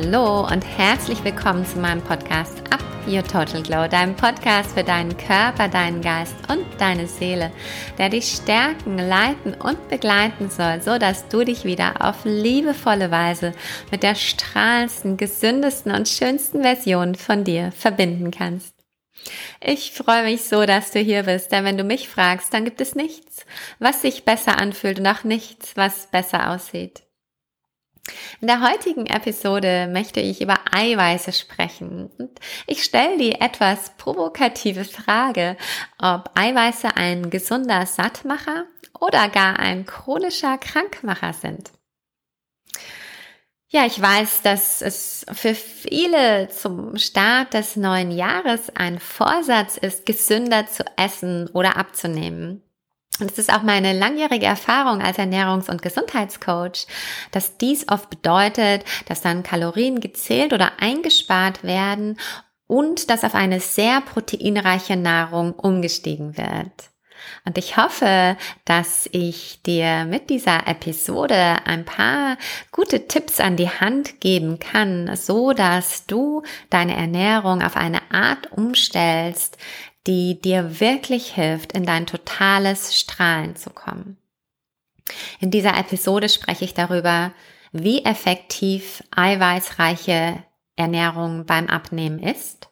Hallo und herzlich willkommen zu meinem Podcast Up Your Total Glow, deinem Podcast für deinen Körper, deinen Geist und deine Seele, der dich stärken, leiten und begleiten soll, so dass du dich wieder auf liebevolle Weise mit der strahlendsten, gesündesten und schönsten Version von dir verbinden kannst. Ich freue mich so, dass du hier bist, denn wenn du mich fragst, dann gibt es nichts, was sich besser anfühlt und auch nichts, was besser aussieht. In der heutigen Episode möchte ich über Eiweiße sprechen. Und ich stelle die etwas provokative Frage, ob Eiweiße ein gesunder Sattmacher oder gar ein chronischer Krankmacher sind. Ja, ich weiß, dass es für viele zum Start des neuen Jahres ein Vorsatz ist, gesünder zu essen oder abzunehmen. Und es ist auch meine langjährige Erfahrung als Ernährungs- und Gesundheitscoach, dass dies oft bedeutet, dass dann Kalorien gezählt oder eingespart werden und dass auf eine sehr proteinreiche Nahrung umgestiegen wird. Und ich hoffe, dass ich dir mit dieser Episode ein paar gute Tipps an die Hand geben kann, so dass du deine Ernährung auf eine Art umstellst, die dir wirklich hilft, in dein totales Strahlen zu kommen. In dieser Episode spreche ich darüber, wie effektiv eiweißreiche Ernährung beim Abnehmen ist.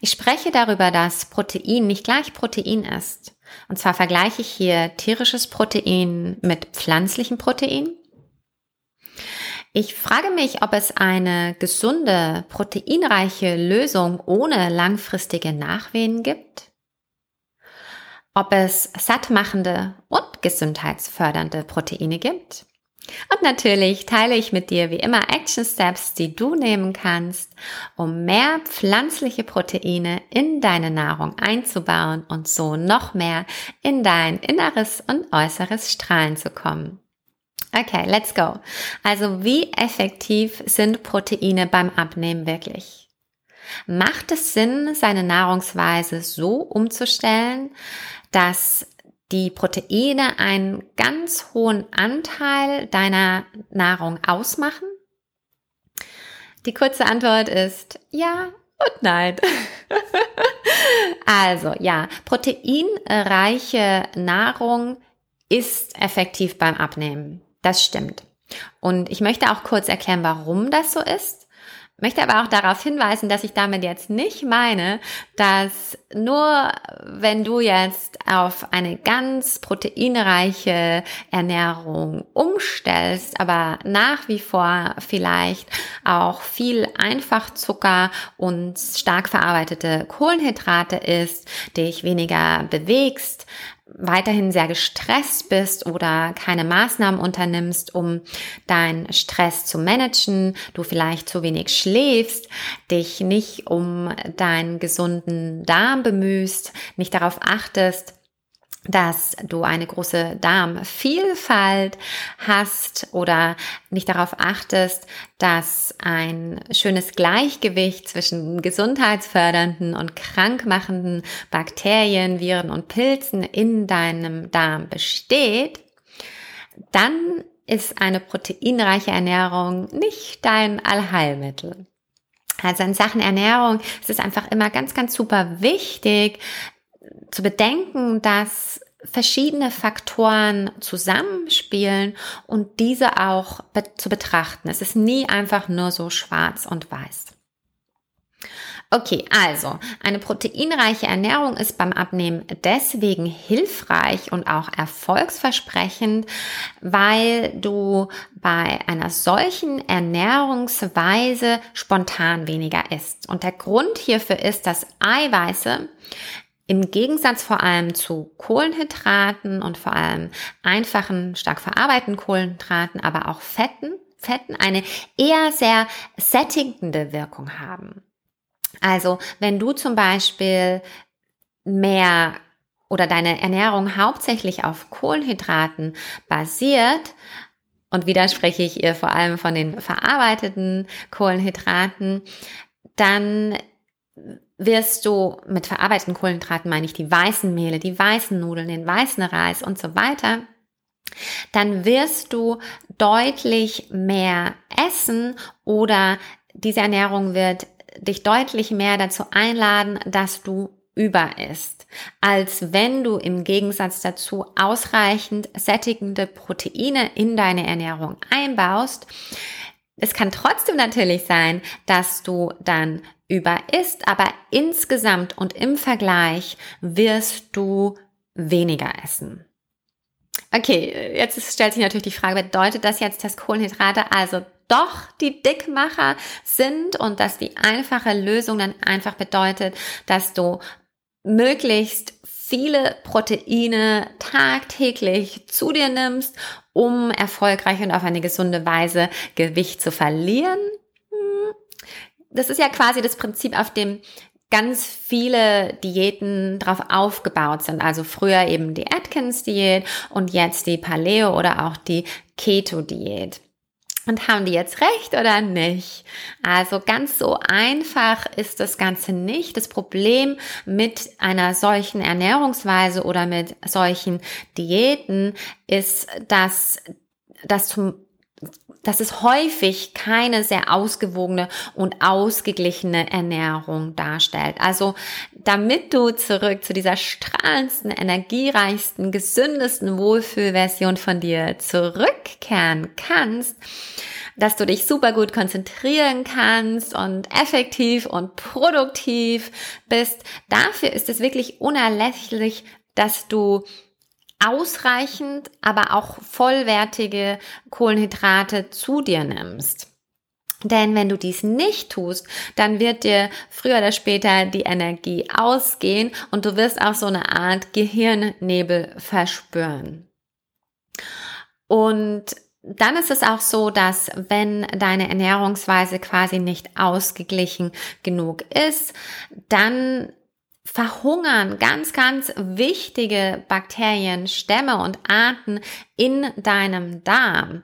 Ich spreche darüber, dass Protein nicht gleich Protein ist. Und zwar vergleiche ich hier tierisches Protein mit pflanzlichem Protein. Ich frage mich, ob es eine gesunde, proteinreiche Lösung ohne langfristige Nachwehen gibt. Ob es sattmachende und gesundheitsfördernde Proteine gibt. Und natürlich teile ich mit dir wie immer Action Steps, die du nehmen kannst, um mehr pflanzliche Proteine in deine Nahrung einzubauen und so noch mehr in dein inneres und äußeres Strahlen zu kommen. Okay, let's go. Also wie effektiv sind Proteine beim Abnehmen wirklich? Macht es Sinn, seine Nahrungsweise so umzustellen, dass die Proteine einen ganz hohen Anteil deiner Nahrung ausmachen? Die kurze Antwort ist ja und nein. also ja, proteinreiche Nahrung ist effektiv beim Abnehmen. Das stimmt. Und ich möchte auch kurz erklären, warum das so ist. Möchte aber auch darauf hinweisen, dass ich damit jetzt nicht meine, dass nur wenn du jetzt auf eine ganz proteinreiche Ernährung umstellst, aber nach wie vor vielleicht auch viel Einfachzucker und stark verarbeitete Kohlenhydrate isst, dich weniger bewegst, weiterhin sehr gestresst bist oder keine Maßnahmen unternimmst, um deinen Stress zu managen, du vielleicht zu wenig schläfst, dich nicht um deinen gesunden Darm bemühst, nicht darauf achtest, dass du eine große Darmvielfalt hast oder nicht darauf achtest, dass ein schönes Gleichgewicht zwischen gesundheitsfördernden und krankmachenden Bakterien, Viren und Pilzen in deinem Darm besteht, dann ist eine proteinreiche Ernährung nicht dein Allheilmittel. Also in Sachen Ernährung ist es einfach immer ganz, ganz super wichtig, zu bedenken, dass verschiedene Faktoren zusammenspielen und diese auch be zu betrachten. Es ist nie einfach nur so schwarz und weiß. Okay, also eine proteinreiche Ernährung ist beim Abnehmen deswegen hilfreich und auch erfolgsversprechend, weil du bei einer solchen Ernährungsweise spontan weniger isst. Und der Grund hierfür ist, dass Eiweiße im Gegensatz vor allem zu Kohlenhydraten und vor allem einfachen, stark verarbeiteten Kohlenhydraten, aber auch Fetten, Fetten eine eher sehr sättigende Wirkung haben. Also wenn du zum Beispiel mehr oder deine Ernährung hauptsächlich auf Kohlenhydraten basiert, und wieder spreche ich ihr vor allem von den verarbeiteten Kohlenhydraten, dann wirst du mit verarbeiteten Kohlenhydraten meine ich die weißen Mehle, die weißen Nudeln, den weißen Reis und so weiter, dann wirst du deutlich mehr essen oder diese Ernährung wird dich deutlich mehr dazu einladen, dass du über isst, als wenn du im Gegensatz dazu ausreichend sättigende Proteine in deine Ernährung einbaust. Es kann trotzdem natürlich sein, dass du dann über isst, aber insgesamt und im Vergleich wirst du weniger essen. Okay, jetzt stellt sich natürlich die Frage, bedeutet das jetzt, dass Kohlenhydrate also doch die Dickmacher sind und dass die einfache Lösung dann einfach bedeutet, dass du möglichst viele Proteine tagtäglich zu dir nimmst, um erfolgreich und auf eine gesunde Weise Gewicht zu verlieren? Das ist ja quasi das Prinzip, auf dem ganz viele Diäten drauf aufgebaut sind. Also früher eben die Atkins-Diät und jetzt die Paleo oder auch die Keto-Diät. Und haben die jetzt recht oder nicht? Also ganz so einfach ist das Ganze nicht. Das Problem mit einer solchen Ernährungsweise oder mit solchen Diäten ist, dass das zum dass es häufig keine sehr ausgewogene und ausgeglichene Ernährung darstellt. Also damit du zurück zu dieser strahlendsten, energiereichsten, gesündesten Wohlfühlversion von dir zurückkehren kannst, dass du dich super gut konzentrieren kannst und effektiv und produktiv bist. Dafür ist es wirklich unerlässlich, dass du ausreichend, aber auch vollwertige Kohlenhydrate zu dir nimmst. Denn wenn du dies nicht tust, dann wird dir früher oder später die Energie ausgehen und du wirst auch so eine Art Gehirnnebel verspüren. Und dann ist es auch so, dass wenn deine Ernährungsweise quasi nicht ausgeglichen genug ist, dann verhungern ganz, ganz wichtige Bakterien, Stämme und Arten in deinem Darm.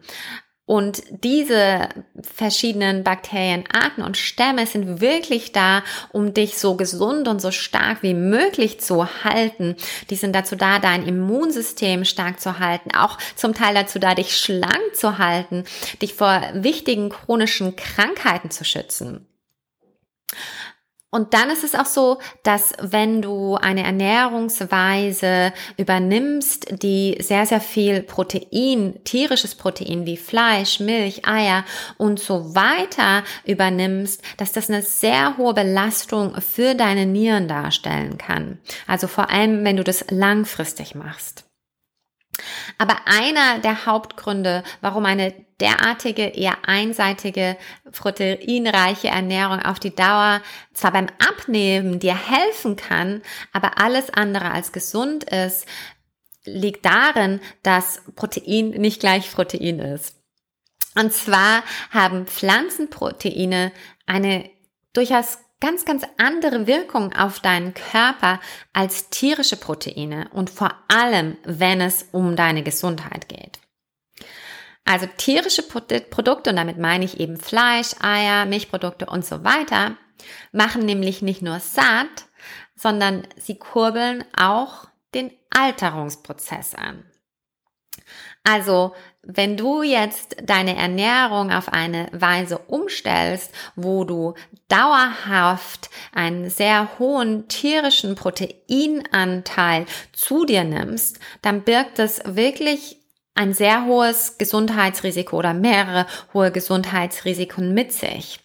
Und diese verschiedenen Bakterienarten und Stämme sind wirklich da, um dich so gesund und so stark wie möglich zu halten. Die sind dazu da, dein Immunsystem stark zu halten, auch zum Teil dazu da, dich schlank zu halten, dich vor wichtigen chronischen Krankheiten zu schützen. Und dann ist es auch so, dass wenn du eine Ernährungsweise übernimmst, die sehr, sehr viel Protein, tierisches Protein wie Fleisch, Milch, Eier und so weiter übernimmst, dass das eine sehr hohe Belastung für deine Nieren darstellen kann. Also vor allem, wenn du das langfristig machst. Aber einer der Hauptgründe, warum eine derartige eher einseitige proteinreiche Ernährung auf die Dauer zwar beim Abnehmen dir helfen kann, aber alles andere als gesund ist, liegt darin, dass Protein nicht gleich Protein ist. Und zwar haben Pflanzenproteine eine durchaus ganz, ganz andere Wirkung auf deinen Körper als tierische Proteine und vor allem, wenn es um deine Gesundheit geht. Also tierische Produkte, und damit meine ich eben Fleisch, Eier, Milchprodukte und so weiter, machen nämlich nicht nur satt, sondern sie kurbeln auch den Alterungsprozess an. Also, wenn du jetzt deine Ernährung auf eine Weise umstellst, wo du dauerhaft einen sehr hohen tierischen Proteinanteil zu dir nimmst, dann birgt es wirklich ein sehr hohes Gesundheitsrisiko oder mehrere hohe Gesundheitsrisiken mit sich.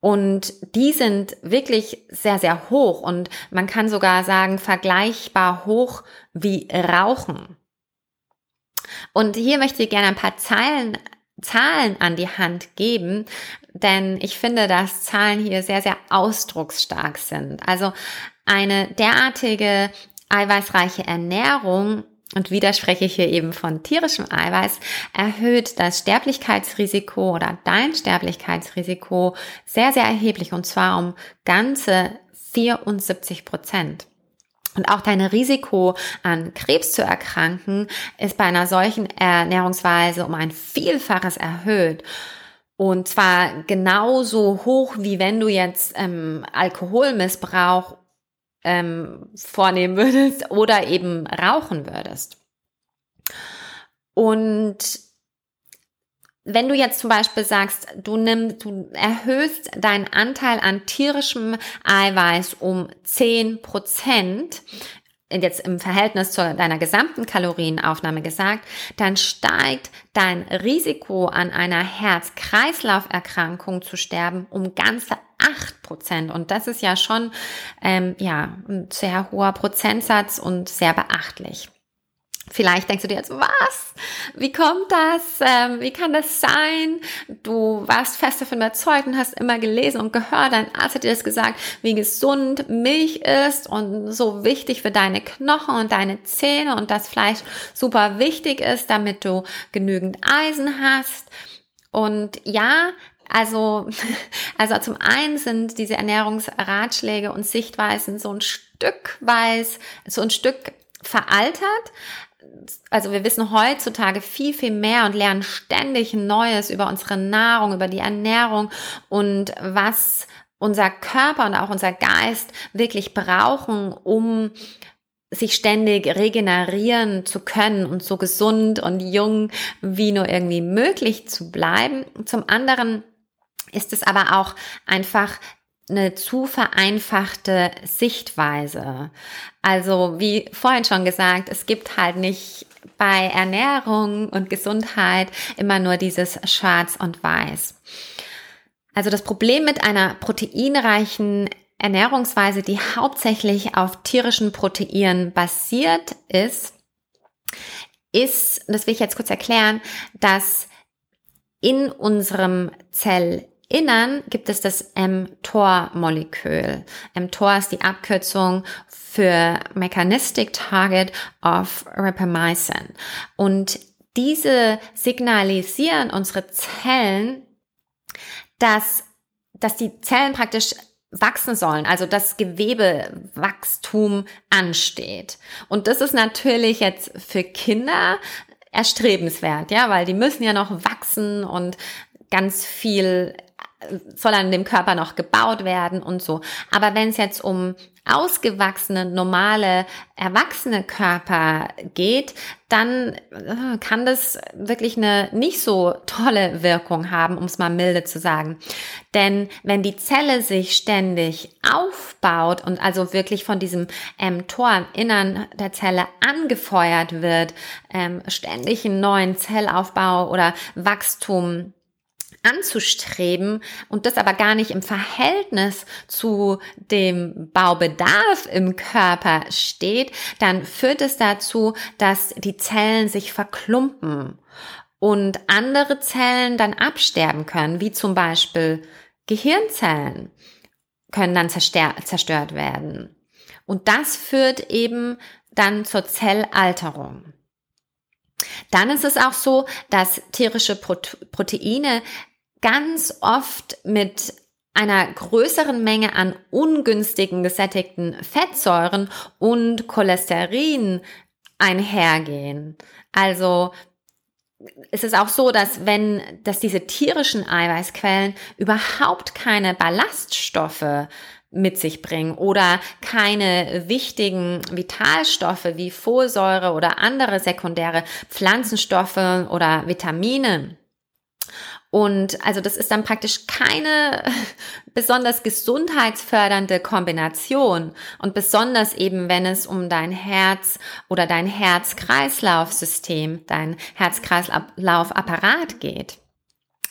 Und die sind wirklich sehr, sehr hoch und man kann sogar sagen, vergleichbar hoch wie Rauchen. Und hier möchte ich gerne ein paar Zeilen, Zahlen an die Hand geben, denn ich finde, dass Zahlen hier sehr, sehr ausdrucksstark sind. Also eine derartige eiweißreiche Ernährung und wieder spreche ich hier eben von tierischem Eiweiß, erhöht das Sterblichkeitsrisiko oder dein Sterblichkeitsrisiko sehr, sehr erheblich und zwar um ganze 74 Prozent. Und auch dein Risiko an Krebs zu erkranken ist bei einer solchen Ernährungsweise um ein Vielfaches erhöht. Und zwar genauso hoch, wie wenn du jetzt ähm, Alkoholmissbrauch ähm, vornehmen würdest oder eben rauchen würdest. Und wenn du jetzt zum Beispiel sagst, du nimmst, du erhöhst deinen Anteil an tierischem Eiweiß um 10 Prozent, jetzt im Verhältnis zu deiner gesamten Kalorienaufnahme gesagt, dann steigt dein Risiko an einer Herz-Kreislauf-Erkrankung zu sterben um ganze 8 Prozent. Und das ist ja schon ähm, ja, ein sehr hoher Prozentsatz und sehr beachtlich. Vielleicht denkst du dir jetzt, was? Wie kommt das? Ähm, wie kann das sein? Du warst fest davon überzeugt und hast immer gelesen und gehört, dein Arzt hat dir das gesagt, wie gesund Milch ist und so wichtig für deine Knochen und deine Zähne und dass Fleisch super wichtig ist, damit du genügend Eisen hast. Und ja, also, also zum einen sind diese Ernährungsratschläge und Sichtweisen so ein Stück weiß, so ein Stück veraltert, also wir wissen heutzutage viel, viel mehr und lernen ständig Neues über unsere Nahrung, über die Ernährung und was unser Körper und auch unser Geist wirklich brauchen, um sich ständig regenerieren zu können und so gesund und jung wie nur irgendwie möglich zu bleiben. Zum anderen ist es aber auch einfach eine zu vereinfachte Sichtweise. Also wie vorhin schon gesagt, es gibt halt nicht bei Ernährung und Gesundheit immer nur dieses Schwarz und Weiß. Also das Problem mit einer proteinreichen Ernährungsweise, die hauptsächlich auf tierischen Proteinen basiert ist, ist, das will ich jetzt kurz erklären, dass in unserem Zell Innern gibt es das mTOR-Molekül. mTOR ist die Abkürzung für Mechanistic Target of Rapamycin. Und diese signalisieren unsere Zellen, dass, dass die Zellen praktisch wachsen sollen, also das Gewebewachstum ansteht. Und das ist natürlich jetzt für Kinder erstrebenswert, ja, weil die müssen ja noch wachsen und ganz viel soll an dem Körper noch gebaut werden und so. Aber wenn es jetzt um ausgewachsene, normale, erwachsene Körper geht, dann äh, kann das wirklich eine nicht so tolle Wirkung haben, um es mal milde zu sagen. Denn wenn die Zelle sich ständig aufbaut und also wirklich von diesem ähm, Tor im Innern der Zelle angefeuert wird, ähm, ständig einen neuen Zellaufbau oder Wachstum anzustreben und das aber gar nicht im Verhältnis zu dem Baubedarf im Körper steht, dann führt es dazu, dass die Zellen sich verklumpen und andere Zellen dann absterben können, wie zum Beispiel Gehirnzellen können dann zerstört werden. Und das führt eben dann zur Zellalterung. Dann ist es auch so, dass tierische Proteine ganz oft mit einer größeren Menge an ungünstigen gesättigten Fettsäuren und Cholesterin einhergehen. Also es ist auch so, dass wenn, dass diese tierischen Eiweißquellen überhaupt keine Ballaststoffe mit sich bringen oder keine wichtigen Vitalstoffe wie Folsäure oder andere sekundäre Pflanzenstoffe oder Vitamine und also das ist dann praktisch keine besonders gesundheitsfördernde Kombination. Und besonders eben, wenn es um dein Herz oder dein Herz-Kreislauf-System, dein Herz-Kreislauf-Apparat geht.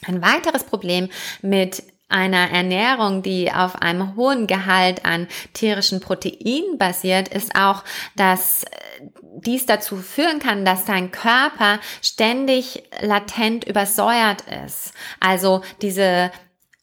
Ein weiteres Problem mit einer Ernährung, die auf einem hohen Gehalt an tierischen Proteinen basiert, ist auch, dass dies dazu führen kann, dass dein Körper ständig latent übersäuert ist. Also diese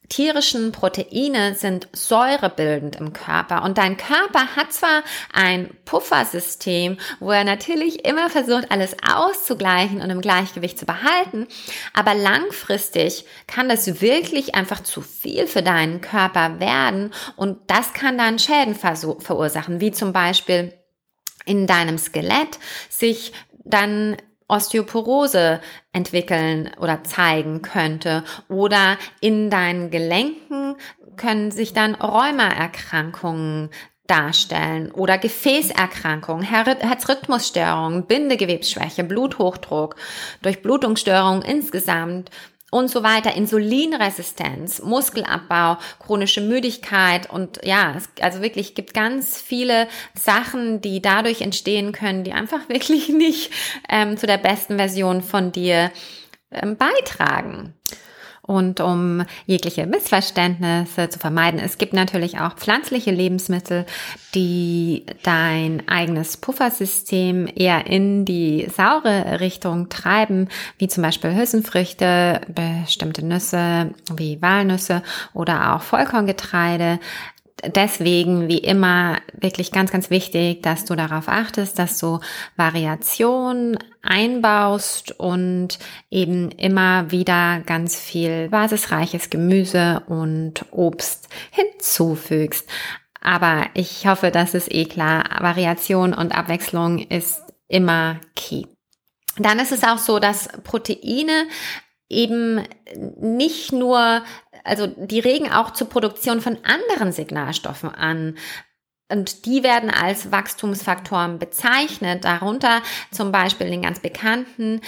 tierischen Proteine sind säurebildend im Körper und dein Körper hat zwar ein Puffersystem, wo er natürlich immer versucht, alles auszugleichen und im Gleichgewicht zu behalten, aber langfristig kann das wirklich einfach zu viel für deinen Körper werden und das kann dann Schäden verursachen, wie zum Beispiel in deinem Skelett sich dann Osteoporose entwickeln oder zeigen könnte. Oder in deinen Gelenken können sich dann Rheumaerkrankungen darstellen oder Gefäßerkrankungen, Herzrhythmusstörungen, Bindegewebsschwäche, Bluthochdruck, Durchblutungsstörungen insgesamt und so weiter, Insulinresistenz, Muskelabbau, chronische Müdigkeit und ja, es, also wirklich gibt ganz viele Sachen, die dadurch entstehen können, die einfach wirklich nicht ähm, zu der besten Version von dir ähm, beitragen. Und um jegliche Missverständnisse zu vermeiden, es gibt natürlich auch pflanzliche Lebensmittel, die dein eigenes Puffersystem eher in die saure Richtung treiben, wie zum Beispiel Hülsenfrüchte, bestimmte Nüsse wie Walnüsse oder auch Vollkorngetreide deswegen, wie immer, wirklich ganz, ganz wichtig, dass du darauf achtest, dass du Variation einbaust und eben immer wieder ganz viel basisreiches Gemüse und Obst hinzufügst. Aber ich hoffe, das ist eh klar. Variation und Abwechslung ist immer key. Dann ist es auch so, dass Proteine eben nicht nur also die regen auch zur Produktion von anderen Signalstoffen an. Und die werden als Wachstumsfaktoren bezeichnet, darunter zum Beispiel den ganz bekannten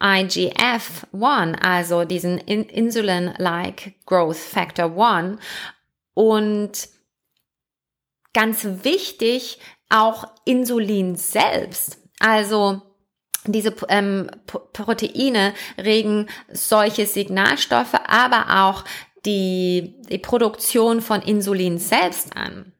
IGF-1, also diesen Insulin-like Growth Factor 1. Und ganz wichtig auch Insulin selbst. Also diese ähm, Proteine regen solche Signalstoffe, aber auch die, die Produktion von Insulin selbst an.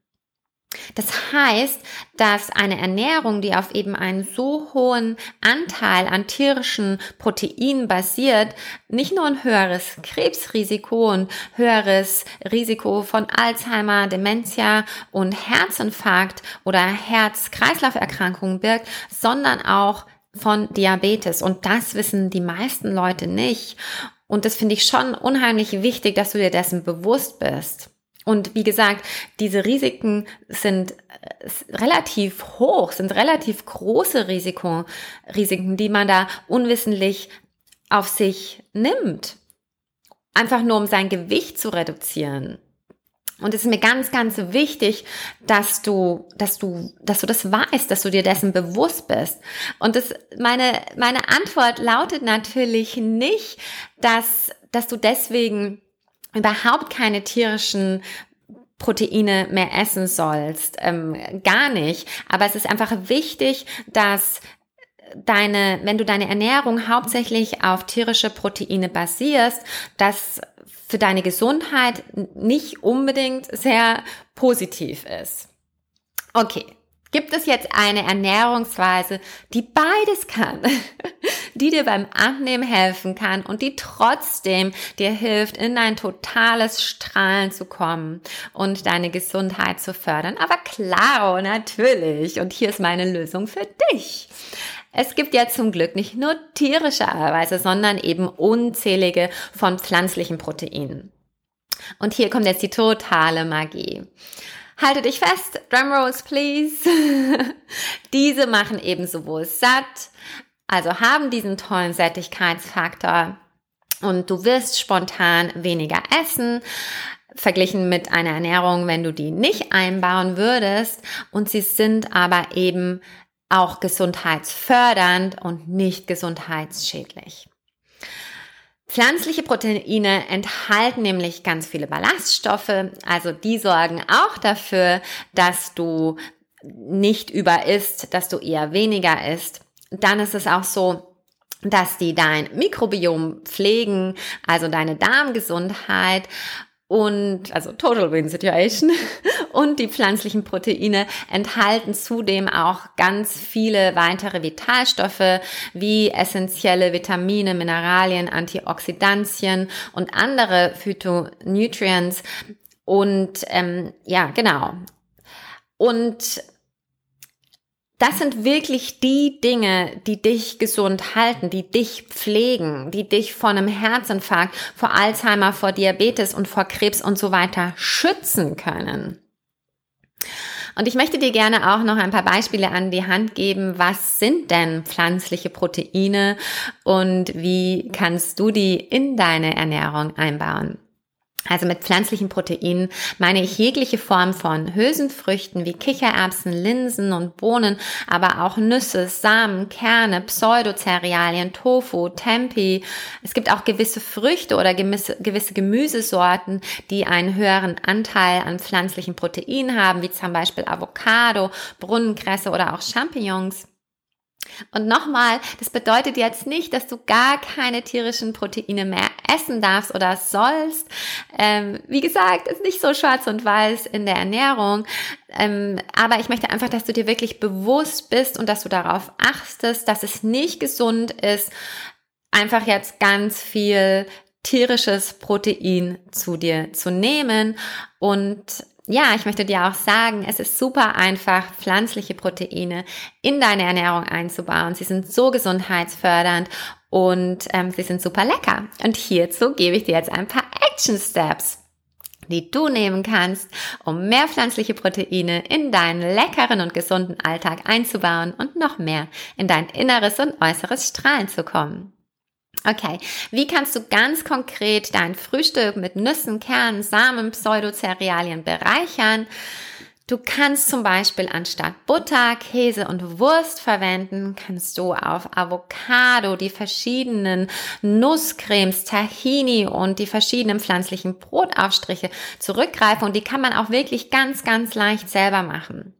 Das heißt, dass eine Ernährung, die auf eben einen so hohen Anteil an tierischen Proteinen basiert, nicht nur ein höheres Krebsrisiko und höheres Risiko von Alzheimer, Dementia und Herzinfarkt oder Herz-Kreislauf-Erkrankungen birgt, sondern auch von Diabetes. Und das wissen die meisten Leute nicht. Und das finde ich schon unheimlich wichtig, dass du dir dessen bewusst bist. Und wie gesagt, diese Risiken sind äh, relativ hoch, sind relativ große Risiko, Risiken, die man da unwissentlich auf sich nimmt. Einfach nur um sein Gewicht zu reduzieren. Und es ist mir ganz, ganz wichtig, dass du, dass du, dass du das weißt, dass du dir dessen bewusst bist. Und das, meine, meine Antwort lautet natürlich nicht, dass, dass du deswegen überhaupt keine tierischen Proteine mehr essen sollst. Ähm, gar nicht. Aber es ist einfach wichtig, dass deine, wenn du deine Ernährung hauptsächlich auf tierische Proteine basierst, dass für deine Gesundheit nicht unbedingt sehr positiv ist. Okay, gibt es jetzt eine Ernährungsweise, die beides kann, die dir beim Abnehmen helfen kann und die trotzdem dir hilft, in ein totales Strahlen zu kommen und deine Gesundheit zu fördern. Aber klar, natürlich. Und hier ist meine Lösung für dich. Es gibt ja zum Glück nicht nur tierische Eiweiße, sondern eben unzählige von pflanzlichen Proteinen. Und hier kommt jetzt die totale Magie. Halte dich fest, Drumrolls please. Diese machen eben sowohl satt, also haben diesen tollen Sättigkeitsfaktor und du wirst spontan weniger essen, verglichen mit einer Ernährung, wenn du die nicht einbauen würdest. Und sie sind aber eben auch gesundheitsfördernd und nicht gesundheitsschädlich. Pflanzliche Proteine enthalten nämlich ganz viele Ballaststoffe, also die sorgen auch dafür, dass du nicht über isst, dass du eher weniger isst. Dann ist es auch so, dass die dein Mikrobiom pflegen, also deine Darmgesundheit und also Total Win Situation. Und die pflanzlichen Proteine enthalten zudem auch ganz viele weitere Vitalstoffe wie essentielle Vitamine, Mineralien, Antioxidantien und andere Phytonutrients. Und ähm, ja genau. Und das sind wirklich die Dinge, die dich gesund halten, die dich pflegen, die dich vor einem Herzinfarkt, vor Alzheimer, vor Diabetes und vor Krebs und so weiter schützen können. Und ich möchte dir gerne auch noch ein paar Beispiele an die Hand geben. Was sind denn pflanzliche Proteine und wie kannst du die in deine Ernährung einbauen? Also mit pflanzlichen Proteinen meine ich jegliche Form von Hülsenfrüchten wie Kichererbsen, Linsen und Bohnen, aber auch Nüsse, Samen, Kerne, Pseudocerealien, Tofu, Tempi. Es gibt auch gewisse Früchte oder gewisse, gewisse Gemüsesorten, die einen höheren Anteil an pflanzlichen Proteinen haben, wie zum Beispiel Avocado, Brunnenkresse oder auch Champignons. Und nochmal, das bedeutet jetzt nicht, dass du gar keine tierischen Proteine mehr essen darfst oder sollst. Ähm, wie gesagt, ist nicht so schwarz und weiß in der Ernährung. Ähm, aber ich möchte einfach, dass du dir wirklich bewusst bist und dass du darauf achtest, dass es nicht gesund ist, einfach jetzt ganz viel tierisches Protein zu dir zu nehmen und ja, ich möchte dir auch sagen, es ist super einfach, pflanzliche Proteine in deine Ernährung einzubauen. Sie sind so gesundheitsfördernd und ähm, sie sind super lecker. Und hierzu gebe ich dir jetzt ein paar Action Steps die du nehmen kannst, um mehr pflanzliche Proteine in deinen leckeren und gesunden Alltag einzubauen und noch mehr in dein inneres und äußeres Strahlen zu kommen. Okay, wie kannst du ganz konkret dein Frühstück mit Nüssen, Kernen, Samen, Pseudocerealien bereichern? Du kannst zum Beispiel anstatt Butter, Käse und Wurst verwenden, kannst du auf Avocado, die verschiedenen Nusscremes, Tahini und die verschiedenen pflanzlichen Brotaufstriche zurückgreifen und die kann man auch wirklich ganz, ganz leicht selber machen.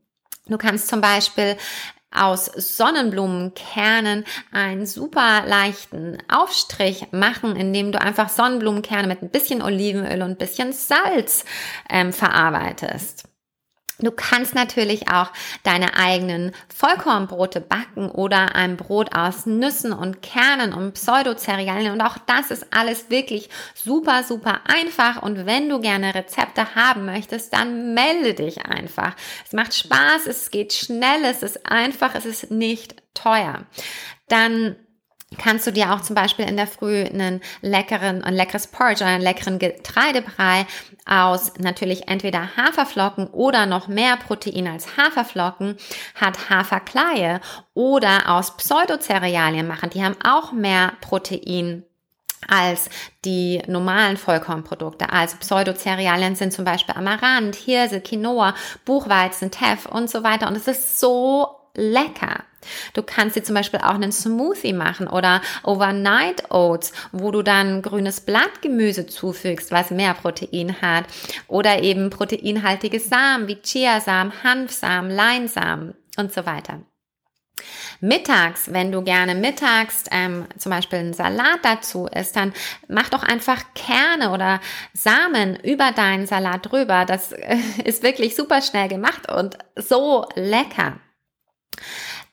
Du kannst zum Beispiel aus Sonnenblumenkernen einen super leichten Aufstrich machen, indem du einfach Sonnenblumenkerne mit ein bisschen Olivenöl und ein bisschen Salz ähm, verarbeitest. Du kannst natürlich auch deine eigenen Vollkornbrote backen oder ein Brot aus Nüssen und Kernen und Pseudocerealien und auch das ist alles wirklich super, super einfach und wenn du gerne Rezepte haben möchtest, dann melde dich einfach. Es macht Spaß, es geht schnell, es ist einfach, es ist nicht teuer. Dann kannst du dir auch zum Beispiel in der Früh einen leckeren, ein leckeres Porridge oder einen leckeren Getreidebrei aus natürlich entweder Haferflocken oder noch mehr Protein als Haferflocken hat Haferkleie oder aus Pseudocerealien machen. Die haben auch mehr Protein als die normalen Vollkornprodukte. Also Pseudocerealien sind zum Beispiel Amaranth, Hirse, Quinoa, Buchweizen, Teff und so weiter. Und es ist so lecker. Du kannst dir zum Beispiel auch einen Smoothie machen oder Overnight Oats, wo du dann grünes Blattgemüse zufügst, was mehr Protein hat. Oder eben proteinhaltige Samen wie Chiasamen, Hanfsamen, Leinsamen und so weiter. Mittags, wenn du gerne mittags ähm, zum Beispiel einen Salat dazu isst, dann mach doch einfach Kerne oder Samen über deinen Salat drüber. Das äh, ist wirklich super schnell gemacht und so lecker.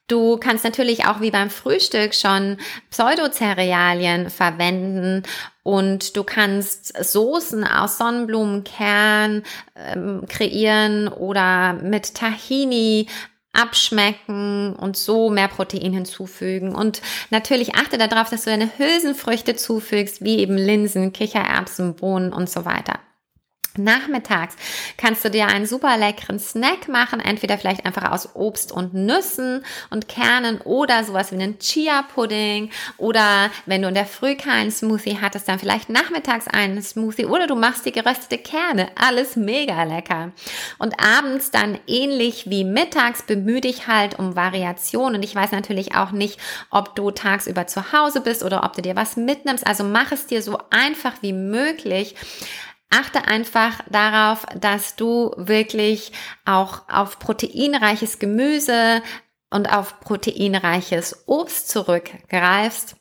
Du kannst natürlich auch wie beim Frühstück schon Pseudocerealien verwenden und du kannst Soßen aus Sonnenblumenkern ähm, kreieren oder mit Tahini abschmecken und so mehr Protein hinzufügen. Und natürlich achte darauf, dass du deine Hülsenfrüchte zufügst, wie eben Linsen, Kichererbsen, Bohnen und so weiter. Nachmittags kannst du dir einen super leckeren Snack machen, entweder vielleicht einfach aus Obst und Nüssen und Kernen oder sowas wie einen Chia-Pudding oder wenn du in der Früh keinen Smoothie hattest, dann vielleicht nachmittags einen Smoothie oder du machst die geröstete Kerne. Alles mega lecker. Und abends dann ähnlich wie mittags bemühe dich halt um Variation und ich weiß natürlich auch nicht, ob du tagsüber zu Hause bist oder ob du dir was mitnimmst. Also mach es dir so einfach wie möglich achte einfach darauf, dass du wirklich auch auf proteinreiches Gemüse und auf proteinreiches Obst zurückgreifst.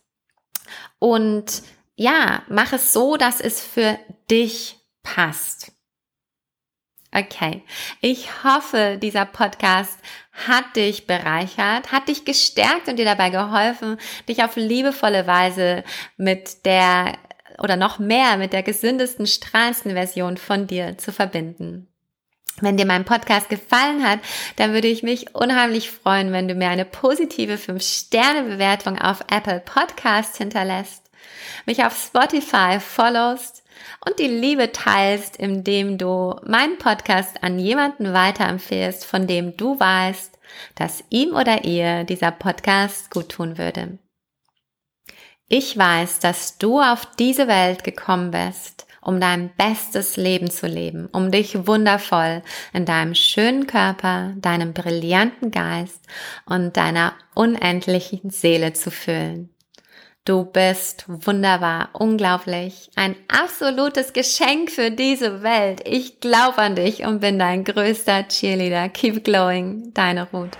Und ja, mach es so, dass es für dich passt. Okay, ich hoffe, dieser Podcast hat dich bereichert, hat dich gestärkt und dir dabei geholfen, dich auf liebevolle Weise mit der oder noch mehr mit der gesündesten, strahlendsten Version von dir zu verbinden. Wenn dir mein Podcast gefallen hat, dann würde ich mich unheimlich freuen, wenn du mir eine positive 5-Sterne-Bewertung auf Apple Podcast hinterlässt, mich auf Spotify followst und die Liebe teilst, indem du meinen Podcast an jemanden weiterempfehlst, von dem du weißt, dass ihm oder ihr dieser Podcast gut tun würde. Ich weiß, dass du auf diese Welt gekommen bist, um dein bestes Leben zu leben, um dich wundervoll in deinem schönen Körper, deinem brillanten Geist und deiner unendlichen Seele zu fühlen. Du bist wunderbar, unglaublich, ein absolutes Geschenk für diese Welt. Ich glaube an dich und bin dein größter Cheerleader. Keep glowing, deine Ruth.